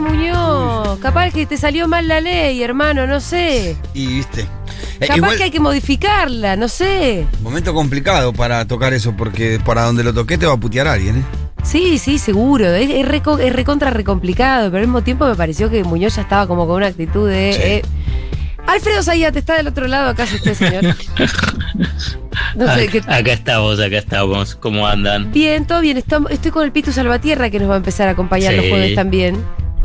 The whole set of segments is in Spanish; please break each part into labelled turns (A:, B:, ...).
A: Muñoz. Capaz que te salió mal la ley, hermano, no sé.
B: Y viste. Eh,
A: Capaz
B: igual,
A: que hay que modificarla, no sé.
B: momento complicado para tocar eso, porque para donde lo toqué te va a putear alguien, ¿eh?
A: Sí, sí, seguro. Es, es, reco- es recontra recomplicado, pero al mismo tiempo me pareció que Muñoz ya estaba como con una actitud de.
B: Sí.
A: eh, Alfredo Zayat está del otro lado, ¿acaso usted, señor? No sé,
C: Ac-
A: ¿qué-
C: Acá estamos, acá estamos. ¿Cómo andan?
A: Bien, todo bien. Estamos- estoy con el Pitu Salvatierra que nos va a empezar a acompañar los jueves también.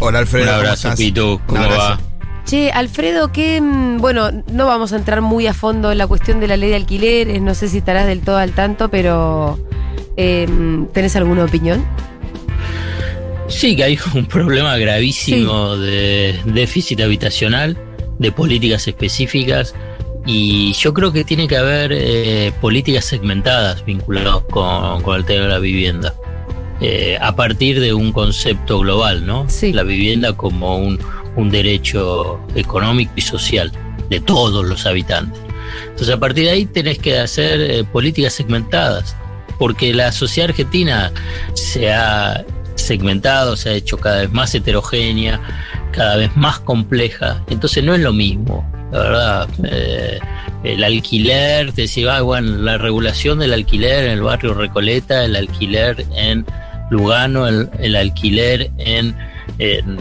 B: Hola Alfredo.
C: Un
B: ¿cómo
C: abrazo? Pitu. ¿Cómo
B: abrazo.
C: va?
A: Che, Alfredo, que mm, bueno, no vamos a entrar muy a fondo en la cuestión de la ley de alquileres, no sé si estarás del todo al tanto, pero eh, ¿tenés alguna opinión?
C: Sí, que hay un problema gravísimo de déficit habitacional, de políticas específicas, y yo creo que tiene que haber eh, políticas segmentadas vinculadas con, con el tema de la vivienda. Eh, a partir de un concepto global, ¿no?
A: Sí.
C: La vivienda como un, un derecho económico y social de todos los habitantes. Entonces, a partir de ahí tenés que hacer eh, políticas segmentadas, porque la sociedad argentina se ha segmentado, se ha hecho cada vez más heterogénea, cada vez más compleja. Entonces, no es lo mismo, la verdad. Eh, el alquiler, te decía, ah, bueno, la regulación del alquiler en el barrio Recoleta, el alquiler en Lugano, el, el alquiler en, en,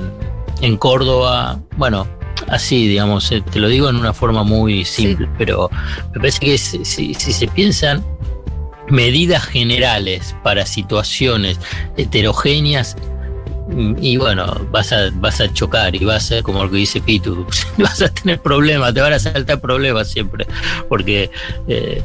C: en Córdoba, bueno, así, digamos, eh, te lo digo en una forma muy simple, pero me parece que si, si- si se piensan medidas generales para situaciones heterogéneas, y bueno, vas a, vas a chocar y vas a, como lo que dice Pitu, vas a tener problemas, te van a saltar problemas siempre. Porque, eh,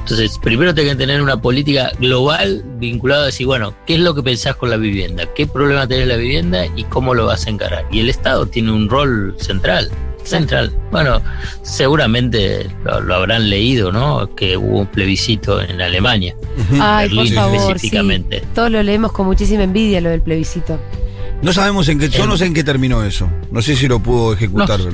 C: entonces, primero tenés que tener una política global vinculada a decir, bueno, ¿qué es lo que pensás con la vivienda? ¿Qué problema tenés la vivienda y cómo lo vas a encarar? Y el Estado tiene un rol central. Central. Bueno, seguramente lo, lo habrán leído, ¿no? Que hubo un plebiscito en Alemania.
A: Ay, por
C: Berlín
A: favor, sí.
C: específicamente.
A: Todos lo leemos con muchísima envidia lo del plebiscito.
B: No sabemos en qué, yo no sé en qué terminó eso. No sé si lo pudo ejecutar.
C: No.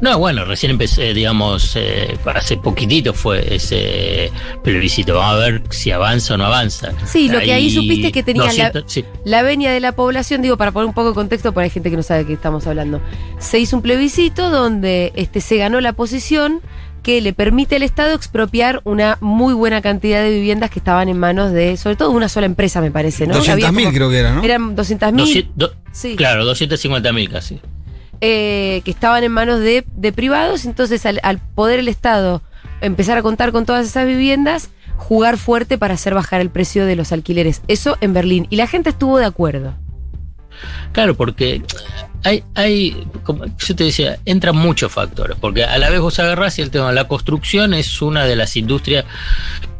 C: No, bueno, recién empecé, digamos, eh, hace poquitito fue ese plebiscito. Vamos a ver si avanza o no avanza.
A: Sí, lo que ahí supiste que tenía la-
C: 200, sí.
A: La venia de la población, digo, para poner un poco de contexto, hay gente que no sabe de qué estamos hablando. Se hizo un plebiscito donde este, se ganó la posición que le permite al Estado expropiar una muy buena cantidad de viviendas que estaban en manos de, sobre todo, una sola empresa, me parece, ¿no? Había
B: 200.000
A: como-
B: creo que era, ¿no?
A: Eran 200.000.
C: 200 do-
A: Sí.
C: Claro, 250 mil casi.
A: eh, que estaban en manos de, de privados, entonces al, al poder el Estado empezar a contar con todas esas viviendas, jugar fuerte para hacer bajar el precio de los alquileres. Eso en Berlín. Y la gente estuvo de acuerdo.
C: Claro, porque hay, hay, como yo te decía, entran muchos factores, porque a la vez vos agarrás y el tema de la construcción es una de las industrias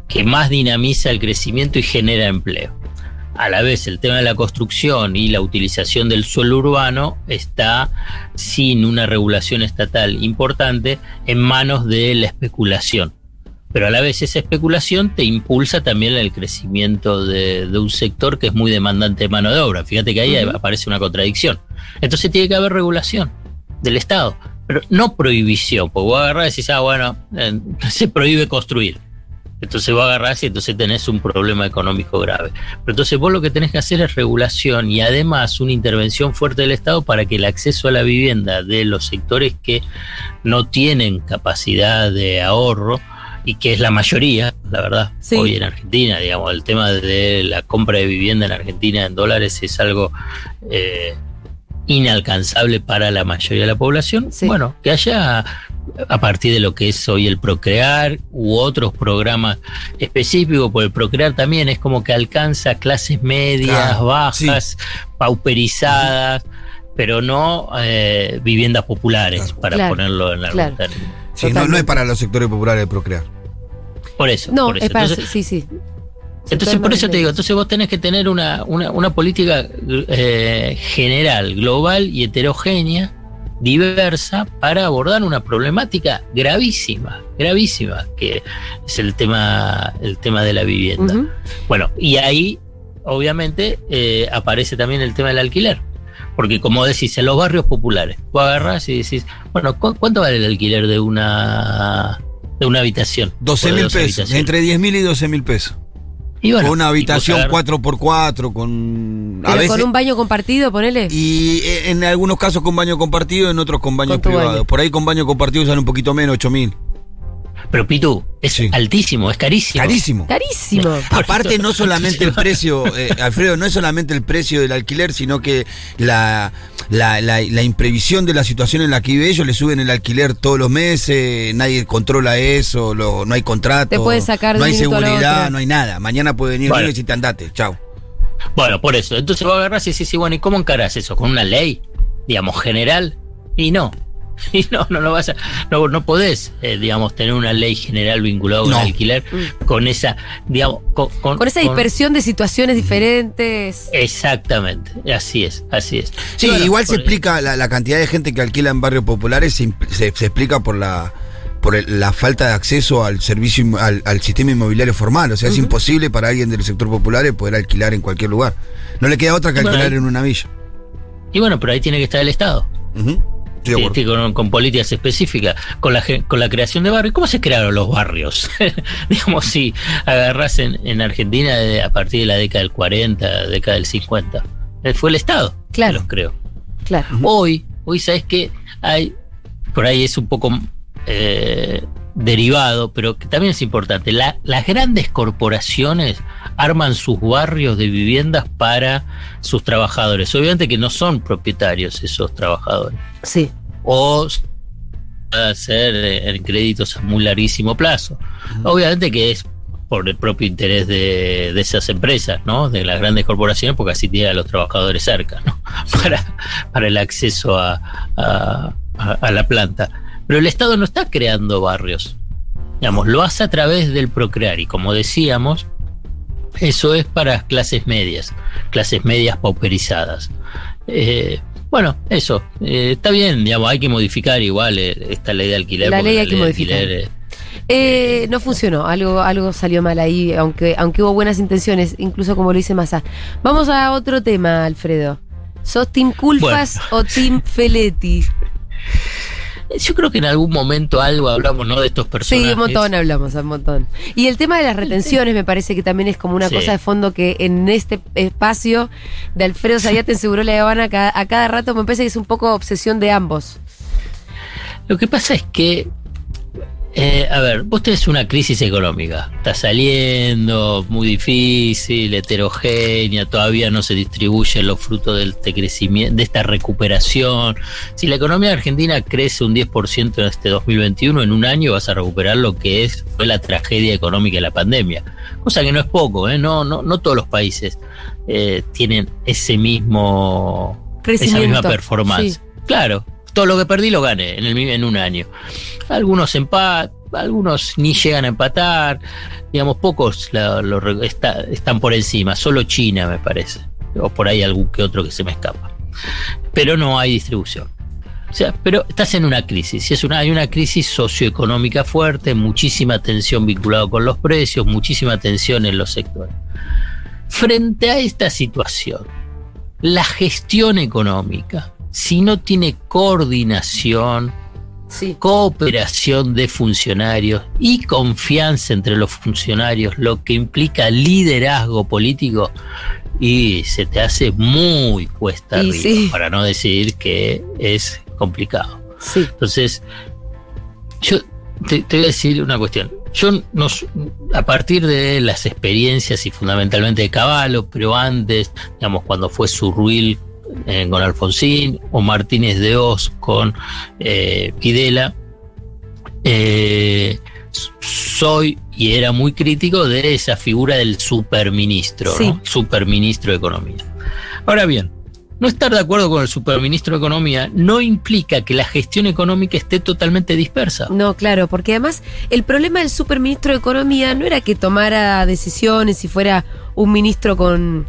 C: que más dinamiza el crecimiento y genera empleo. A la vez el tema de la construcción y la utilización del suelo urbano está sin una regulación estatal importante en manos de la especulación. Pero a la vez esa especulación te impulsa también el crecimiento de, de un sector que es muy demandante de mano de obra. Fíjate que ahí aparece una contradicción. Entonces tiene que haber regulación del Estado, pero no prohibición, porque vos agarrás y decís, ah, bueno, eh, se prohíbe construir. Entonces vos agarrás y entonces tenés un problema económico grave. Pero entonces vos lo que tenés que hacer es regulación y además una intervención fuerte del Estado para que el acceso a la vivienda de los sectores que no tienen capacidad de ahorro y que es la mayoría, la verdad,
A: Sí.
C: hoy en Argentina, digamos, el tema de la compra de vivienda en Argentina en dólares es algo eh, inalcanzable para la mayoría de la población.
A: Sí.
C: Bueno, que haya a partir de lo que es hoy el Procrear u otros programas específicos, porque el Procrear también es como que alcanza clases medias, bajas, pauperizadas, pero no eh, viviendas populares,
B: Claro.
C: para
A: Claro,
C: ponerlo en algún
A: claro.
C: término.
B: Sí, no, es para los sectores populares de procrear.
C: Por eso.
A: No,
C: por eso.
A: es para.
C: Entonces,
A: sí, sí.
C: Entonces, por eso te digo, entonces vos tenés que tener una, una, una política eh, general, global y heterogénea, diversa, para abordar una problemática gravísima, gravísima, que es el tema, el tema de la vivienda. Bueno, y ahí, obviamente, eh, aparece también el tema del alquiler. Porque como decís, en los barrios populares, vos agarrás y decís, bueno, ¿cu- ¿cuánto vale el alquiler de una, de una habitación?
B: 12
C: O de
B: mil pesos. Entre 10 mil y 12 mil pesos.
C: Y bueno,
B: con una habitación
C: vos agarrás-
B: 4x4, con. A
A: Pero
B: veces.
A: con un baño compartido, ponele.
B: Y eh, en algunos casos con baño compartido, en otros con baños
A: Con
B: privados.
A: baño.
B: Por ahí con baño compartido sale un poquito menos, 8000.
C: Pero Pitu, es
B: Sí.
C: altísimo, es carísimo.
B: Carísimo.
A: Carísimo.
C: Por
B: Aparte, no solamente el precio, eh, Alfredo, no es solamente el precio del alquiler, sino que la, la, la- la imprevisión de la situación en la que vive ellos, le suben el alquiler todos los meses, nadie controla eso, lo- no hay contrato,
A: Te pueden sacar de
B: no hay seguridad, no hay nada. Mañana puede venir
C: Bueno.
B: y te andate, chao.
C: Bueno, por eso. Entonces vos agarrás y decís, sí, bueno, ¿y cómo encarás eso? ¿Con una ley, digamos, general? Y no. Y no, no lo vas a. No, no podés, eh, digamos, tener una ley general vinculada con
B: No.
C: el alquiler con esa, digamos, con, con-
A: Mm. Con esa
C: con-
A: dispersión de situaciones diferentes.
C: Exactamente, así es, así es.
B: Sí,
C: bueno,
B: igual se explica, la, la cantidad de gente que alquila en barrios populares se, se- se explica por la por el- la falta de acceso al servicio al, al sistema inmobiliario formal. O sea, es imposible para alguien del sector popular poder alquilar en cualquier lugar. No le queda otra que
C: Bueno,
B: alquilar
C: ahí-
B: en una villa.
C: Y bueno, pero ahí tiene que estar el Estado.
B: De
C: Sí, con, con políticas específicas, con la, con la creación de barrios. ¿Cómo se crearon los barrios? Digamos, si agarrás en, en Argentina de- a partir de la década del 40, década del 50, eh, fue el Estado
A: Claro.
C: que los creó.
A: Claro.
C: Hoy, hoy sabes que hay, por ahí es un poco eh, derivado, pero que también es importante. La- las grandes corporaciones arman sus barrios de viviendas para sus trabajadores. Obviamente que no son propietarios esos trabajadores.
A: Sí.
C: O puede ser eh, en créditos a muy larguísimo plazo. Obviamente que es por el propio interés de, de esas empresas, ¿no? De las grandes corporaciones, porque así tienen a los trabajadores cerca, ¿no? Para, para el acceso a- a la planta. Pero el Estado no está creando barrios. Digamos, lo hace a través del procrear. Y como decíamos, eso es para clases medias, clases medias pauperizadas. Eh, bueno, eso, eh, está bien, digamos, hay que modificar igual eh, esta ley de alquiler.
A: La ley hay que
C: de
A: modificar.
C: alquiler, eh,
A: Eh, no funcionó, algo, algo salió mal ahí, aunque, aunque hubo buenas intenciones, incluso como lo dice Massa. Vamos a otro tema, Alfredo. ¿Sos Team Culfas o Team Feletti?
C: Yo creo que en algún momento algo hablamos, ¿no? De estos personajes.
A: Sí, un montón hablamos, un montón. Y el tema de las retenciones me parece que también es como una
C: Sí.
A: cosa de fondo que en este espacio de Alfredo Sayate en Seguro La Habana a cada, a cada rato me parece que es un poco obsesión de ambos.
C: Lo que pasa es que, eh, a ver, vos tenés una crisis económica, está saliendo, muy difícil, heterogénea, todavía no se distribuyen los frutos de este crecimiento, de esta recuperación. Si la economía argentina crece un 10% en este 2021, en un año vas a recuperar lo que es, fue la tragedia económica de la pandemia. Cosa que no es poco, ¿eh? no, no, no todos los países eh, tienen ese mismo esa misma performance.
A: Sí.
C: Claro, todo lo que perdí lo gané en, un año. Algunos empat, algunos ni llegan a empatar, digamos, pocos están por encima, solo China me parece, o por ahí algún que otro que se me escapa. Pero no hay distribución. O sea, pero estás en una crisis, es una, hay una crisis socioeconómica fuerte, muchísima tensión vinculada con los precios, muchísima tensión en los sectores. Frente a esta situación, la gestión económica, si no tiene coordinación,
A: Sí.
C: cooperación de funcionarios y confianza entre los funcionarios, lo que implica liderazgo político, y se te hace muy cuesta arriba,
A: sí.
C: para no decir que es complicado.
A: Sí.
C: Entonces, yo te, te voy a decir una cuestión. Yo nos, a partir de las experiencias y fundamentalmente de Caballo, pero antes, digamos, cuando fue Surruil eh, con Alfonsín o Martínez de Oz con eh, Videla, eh, soy y era muy crítico de esa figura del superministro,
A: Sí.
C: ¿no? superministro de Economía. Ahora bien, no estar de acuerdo con el superministro de Economía no implica que la gestión económica esté totalmente dispersa.
A: No, claro, porque además el problema del superministro de Economía no era que tomara decisiones y fuera un ministro con...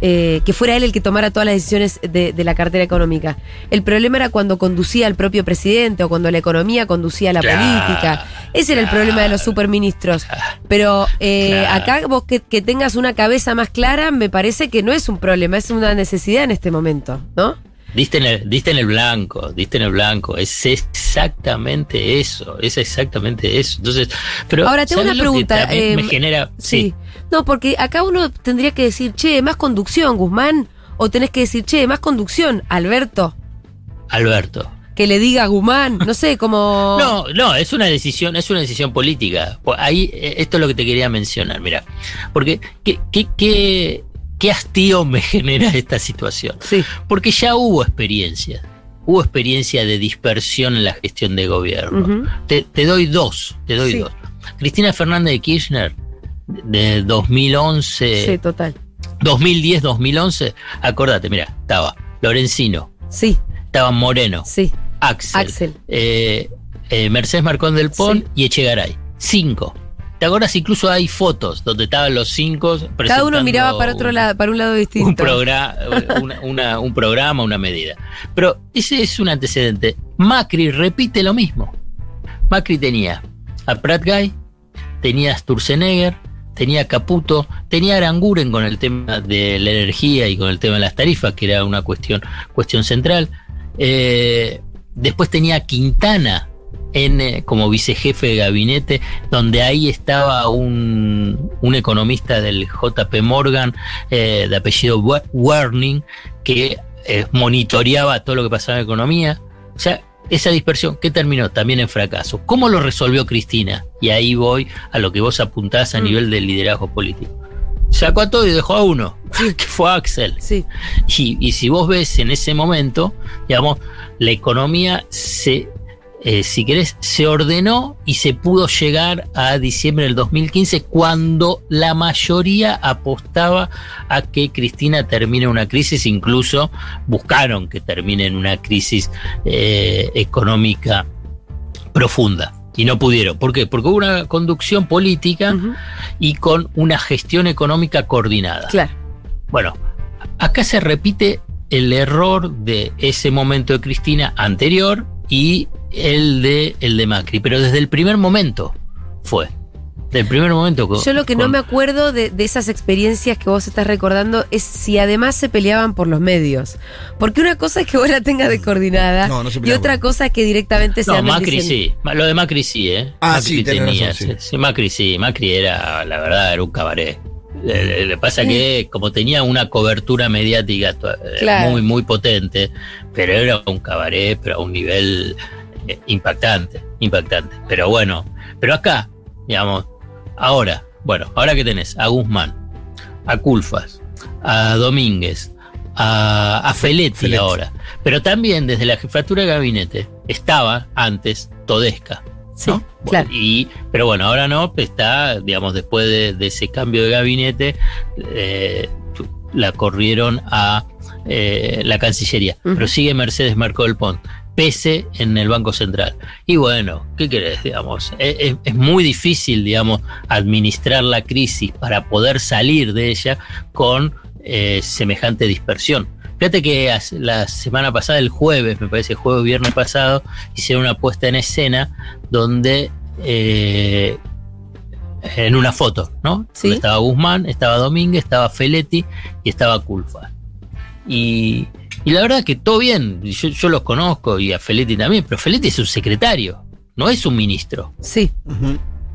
A: eh, que fuera él el que tomara todas las decisiones de, de la cartera económica. El problema era cuando conducía al propio presidente o cuando la economía conducía a la
C: Claro,
A: política. Ese era el problema de los superministros. Pero eh,
C: Claro.
A: acá vos que, que tengas una cabeza más clara, me parece que no es un problema, es una necesidad en este momento, ¿no?
C: Diste en, el, diste en el blanco, diste en el blanco. Es exactamente eso, es exactamente eso. Entonces, pero
A: Ahora tengo
C: ¿sabes
A: una pregunta,
C: también me
A: eh,
C: genera,
A: Sí. No, porque acá uno tendría que decir, che, más conducción, Guzmán. O tenés que decir, che, más conducción, Alberto.
C: Alberto.
A: Que le diga a Guzmán, no sé, como.
C: No, no, es una decisión, es una decisión política. Ahí, eh, esto es lo que te quería mencionar, mira. Porque, ¿qué, qué, qué, qué hastío me genera esta situación?
A: Sí.
C: Porque ya hubo experiencias. Hubo experiencia de dispersión en la gestión de gobierno. Te, te doy dos, te doy
A: Sí.
C: dos. Cristina Fernández de Kirchner, de 2011,
A: Sí, total.
C: 2010-2011, acordate, mira, estaba Lorencino,
A: Sí,
C: estaba Moreno,
A: sí.
C: Axel,
A: Axel.
C: eh, eh, Mercedes Marcón del Pon
A: Sí.
C: y Echegaray. Cinco. ¿Te acuerdas? Incluso hay fotos donde estaban los cinco.
A: Cada uno miraba para otro
C: un-
A: lado, para un lado distinto.
C: un, progra- una- una- un programa, una medida. Pero ese es un antecedente. Macri repite lo mismo. Macri tenía a Pratt Guy, tenía a Sturzenegger, tenía a Caputo, tenía a Aranguren con el tema de la energía y con el tema de las tarifas, que era una cuestión, cuestión central. Eh, después tenía a Quintana en, como vicejefe de gabinete, donde ahí estaba un, un economista del JP Morgan, eh, de apellido Wa- Warning, que eh, monitoreaba todo lo que pasaba en economía. O sea, esa dispersión, ¿qué terminó? También en fracaso. ¿Cómo lo resolvió Cristina? Y ahí voy a lo que vos apuntás a
A: Mm.
C: nivel del liderazgo político. Sacó a todo y dejó a uno, que fue Axel.
A: Sí.
C: Y, y si vos ves en ese momento, digamos, la economía se, eh, si querés, se ordenó y se pudo llegar a diciembre del 2015 cuando la mayoría apostaba a que Cristina termine una crisis, incluso buscaron que termine en una crisis eh, económica profunda. Y no pudieron. ¿Por qué? Porque hubo una conducción política y con una gestión económica coordinada.
A: Claro.
C: Bueno, acá se repite el error de ese momento de Cristina anterior y el de el de Macri, pero desde el primer momento fue. Del primer momento. con-
A: Yo lo que no me acuerdo de, de esas experiencias que vos estás recordando es si además se peleaban por los medios. Porque una cosa es que vos la tengas de coordinada
B: No, no se
A: y otra cosa es que directamente se
C: No, Macri
A: diciendo-
C: sí. Lo de Macri sí, ¿eh?
B: Ah,
C: Macri
B: sí,
C: tenía.
B: razón, sí.
C: sí, Macri sí. Macri era, la verdad, era un cabaret. Le, le- le pasa que como tenía una cobertura mediática eh,
A: Claro.
C: muy, muy potente, pero era un cabaret, pero a un nivel eh, impactante, impactante. Pero bueno, pero acá, digamos, ahora, bueno, ahora que tenés a Guzmán, a Culfas, a Domínguez, a, a Feletti,
B: Feletti.
C: ahora, pero también desde la jefatura de gabinete estaba antes Todesca.
A: Sí,
C: ¿no?
A: claro.
C: Y, pero bueno, ahora no, está, digamos, después de, de ese cambio de gabinete, eh, la corrieron a eh, la Cancillería. Pero sigue Mercedes Marcó del Pont, pese en el Banco Central. Y bueno, ¿qué querés? Digamos, es, muy difícil, digamos, administrar la crisis para poder salir de ella con eh, semejante dispersión. Fíjate que la semana pasada, el jueves, me parece, jueves, viernes pasado, hicieron una puesta en escena donde eh, en una foto, ¿no?
A: Sí.
C: Estaba Guzmán, estaba Domínguez, estaba Feletti y estaba Culfa. Y, y la verdad que todo bien, yo, yo los conozco y a Feletti también, pero Feletti es un secretario, no es un ministro.
A: Sí.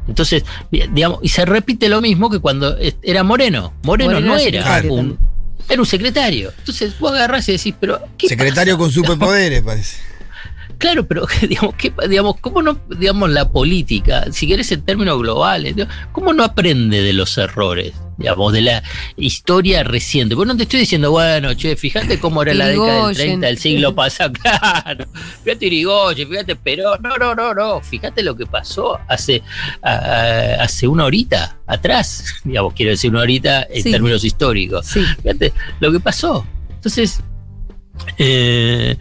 C: Entonces, digamos, y se repite lo mismo que cuando era Moreno. Moreno,
A: Moreno
C: no
A: era
C: un, era un secretario. Entonces vos agarrás y decís, pero ¿qué
B: Secretario
C: pasa?
B: con superpoderes, parece.
C: Claro, pero digamos, ¿qué, digamos, ¿cómo no, digamos, la política, si querés en términos globales, ¿cómo no aprende de los errores? Digamos, de la historia reciente. Porque no te estoy diciendo, bueno, che, fíjate cómo era la década del
A: Irigoyen.
C: 30 del siglo pasado, claro. Fíjate Irigoyen, fíjate Perón, no, no, no, no. Fíjate lo que pasó hace, a- hace una horita atrás. Digamos, quiero decir una horita en
A: Sí.
C: términos históricos.
A: sí.
C: Fíjate lo que pasó. Entonces, eh,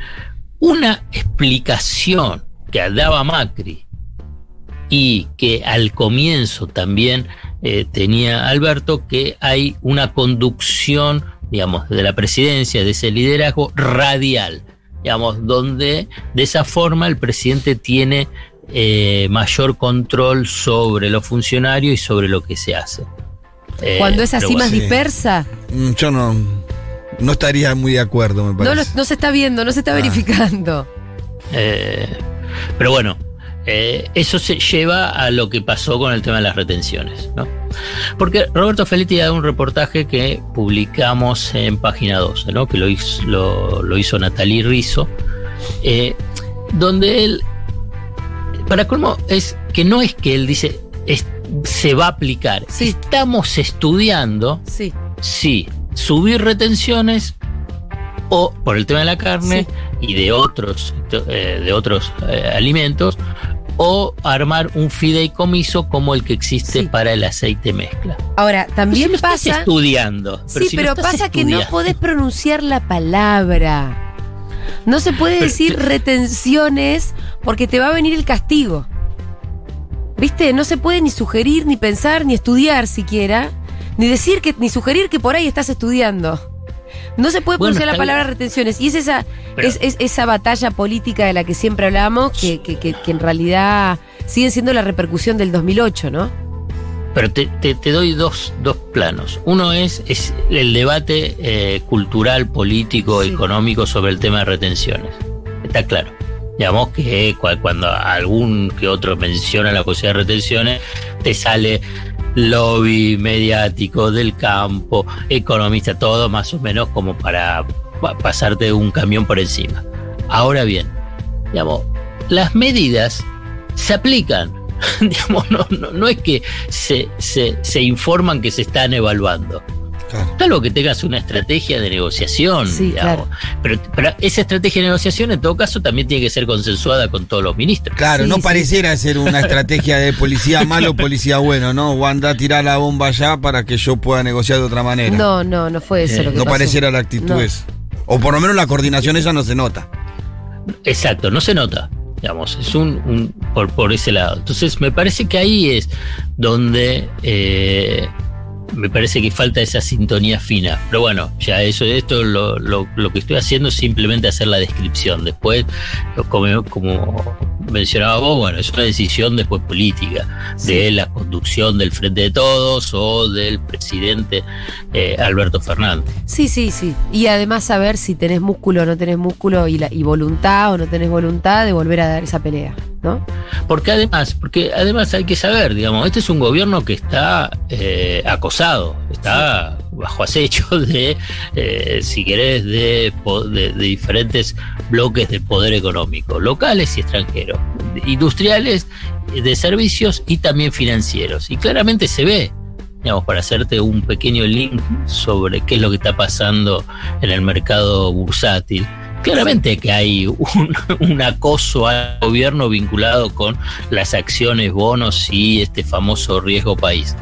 C: una explicación que daba Macri y que al comienzo también eh, tenía Alberto, que hay una conducción, digamos, de la presidencia, de ese liderazgo radial, digamos, donde de esa forma el presidente tiene eh, mayor control sobre los funcionarios y sobre lo que se hace. Eh,
A: Cuando es así más
B: sí.
A: dispersa,
B: Mm, Yo no. no estaría muy de acuerdo, me
A: No,
B: parece.
A: lo- no se está viendo, no se está
B: Ah.
A: verificando.
C: Eh, pero bueno, eh, eso se lleva a lo que pasó con el tema de las retenciones, ¿no? Porque Roberto Feletti da un reportaje que publicamos en página 12, ¿no? Que lo hizo, lo, lo hizo Natalie Rizzo, eh, donde él, para colmo, es que no es que él dice es- se va a aplicar,
A: Sí.
C: estamos estudiando
A: Sí.
C: sí, subir retenciones o por el tema de la carne y de otros eh, de otros alimentos o armar un fideicomiso como el que existe
A: Sí.
C: para el aceite mezcla.
A: Ahora, también
C: Si lo estás
A: pasa.
C: estudiando.
A: Sí,
C: si
A: pero pasa que no podés pronunciar la palabra. No se puede
C: Pero
A: decir
C: te-
A: retenciones porque te va a venir el castigo. ¿Viste? No se puede ni sugerir, ni pensar, ni estudiar siquiera, ni decir que, ni sugerir que por ahí estás estudiando. No se puede
C: Bueno,
A: pronunciar la palabra
C: bien.
A: retenciones. Y es esa,
C: Pero-
A: es, es esa batalla política de la que siempre hablamos, que, que- que- que en realidad sigue siendo la repercusión del 2008, ¿no?
C: Pero te, te- te doy dos, dos planos. Uno es, es el debate eh, cultural, político,
A: Sí.
C: económico sobre el tema de retenciones. Está claro. Digamos que cua- cuando algún que otro menciona la posibilidad de retenciones, te sale lobby mediático del campo, economista, todo más o menos como para pa- pasarte un camión por encima. Ahora bien, digamos, las medidas se aplican. digamos, no, no, no es que se, se, se informan que se están evaluando.
B: Claro.
C: Salvo que tengas una estrategia de negociación,
A: Sí,
C: digamos. Pero, pero esa estrategia de negociación, en todo caso, también tiene que ser consensuada con todos los ministros.
B: Claro,
A: Sí,
B: no
A: sí.
B: pareciera ser una estrategia de policía malo, policía bueno, ¿no? O anda a tirar la bomba allá para que yo pueda negociar de otra manera.
A: No, no, no fue eso
C: Eh,
A: lo que
B: No
A: pasó.
B: pareciera la actitud
A: No.
B: esa. O por lo menos la coordinación esa no se nota.
C: Exacto, no se nota. Digamos, es un, un- por, por ese lado. Entonces, me parece que ahí es donde eh, me parece que falta esa sintonía fina. Pero bueno, ya eso, esto lo, lo, lo que estoy haciendo es simplemente hacer la descripción. Después, como, como mencionaba vos, bueno, es una decisión después política de la conducción del Frente de Todos o del presidente eh, Alberto Fernández.
A: Sí, sí, sí. Y además saber si tenés músculo o no tenés músculo y, la, y voluntad o no tenés voluntad de volver a dar esa pelea, ¿no?
C: Porque además, porque además hay que saber, digamos, este es un gobierno que está eh, acosado, está bajo acecho de, eh, si querés, de, de- de diferentes bloques de poder económico, locales y extranjeros, industriales, de servicios y también financieros. Y claramente se ve, digamos, para hacerte un pequeño link sobre qué es lo que está pasando en el mercado bursátil. Claramente que hay un, acoso al gobierno vinculado con las acciones, bonos y este famoso riesgo país,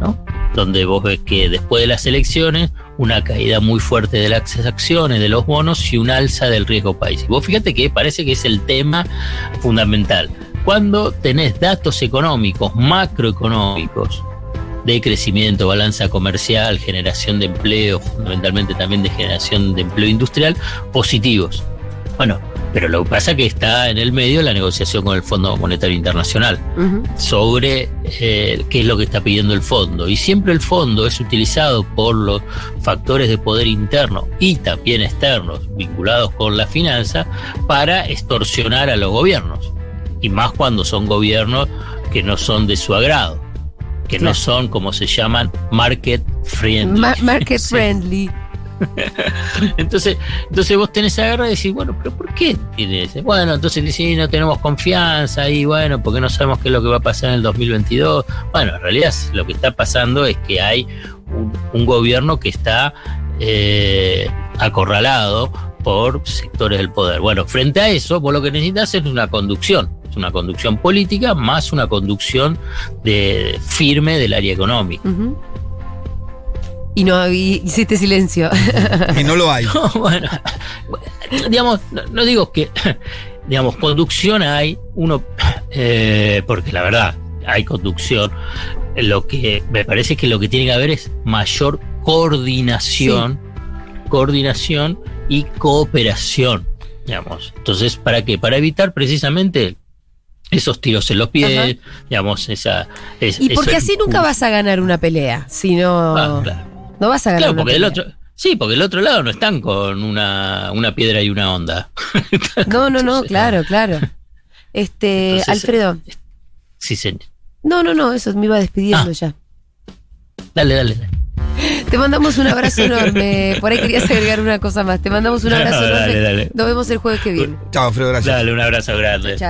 C: ¿no? Donde vos ves que después de las elecciones, una caída muy fuerte de las acciones, de los bonos y un alza del riesgo país. Y vos fíjate que parece que es el tema fundamental. Cuando tenés datos económicos, macroeconómicos, de crecimiento, balanza comercial, generación de empleo, fundamentalmente también de generación de empleo industrial, positivos. Bueno, pero lo que pasa es que está en el medio la negociación con el Fondo Monetario Internacional sobre eh, qué es lo que está pidiendo el fondo. Y siempre el fondo es utilizado por los factores de poder interno y también externos vinculados con la finanza para extorsionar a los gobiernos. Y más cuando son gobiernos que no son de su agrado, que no son como se llaman market friendly.
A: Ma- market friendly.
C: Entonces, entonces vos tenés esa guerra y decís, bueno, pero ¿por qué tienes? Bueno, entonces decís, no tenemos confianza y bueno, porque no sabemos qué es lo que va a pasar en el 2022. Bueno, en realidad lo que está pasando es que hay un, un gobierno que está eh, acorralado por sectores del poder. Bueno, frente a eso, vos lo que necesitas es una conducción. Es una conducción política más una conducción de, firme del área económica.
A: Y no, y hiciste silencio.
B: Y no lo hay.
C: No, bueno, digamos, no, no digo que, digamos, conducción hay, uno, eh, porque la verdad, hay conducción, lo que me parece que lo que tiene que haber es mayor coordinación, coordinación y cooperación, digamos. Entonces, ¿para qué? Para evitar precisamente esos tiros en los pies,
A: Ajá.
C: digamos, esa... es-
A: y porque así nunca vas a ganar una pelea. Si no.
C: Ah, claro.
A: No vas a ganar
C: Claro,
A: una
C: porque del
A: pelea.
C: otro, Sí, porque el otro lado no están con una, una piedra y una onda.
A: No, no, no, claro, claro. Este,
C: Entonces,
A: Alfredo.
C: Sí, señor.
A: No, no, no, eso me iba despidiendo
C: Ah.
A: ya.
C: Dale, dale. dale.
A: Te mandamos un abrazo enorme. Por ahí querías agregar una cosa más. Te mandamos un abrazo
C: No,
A: enorme.
C: dale, dale.
A: Nos vemos el jueves que viene.
B: Chao, Alfredo, gracias.
C: Dale, un abrazo grande.
A: Chao.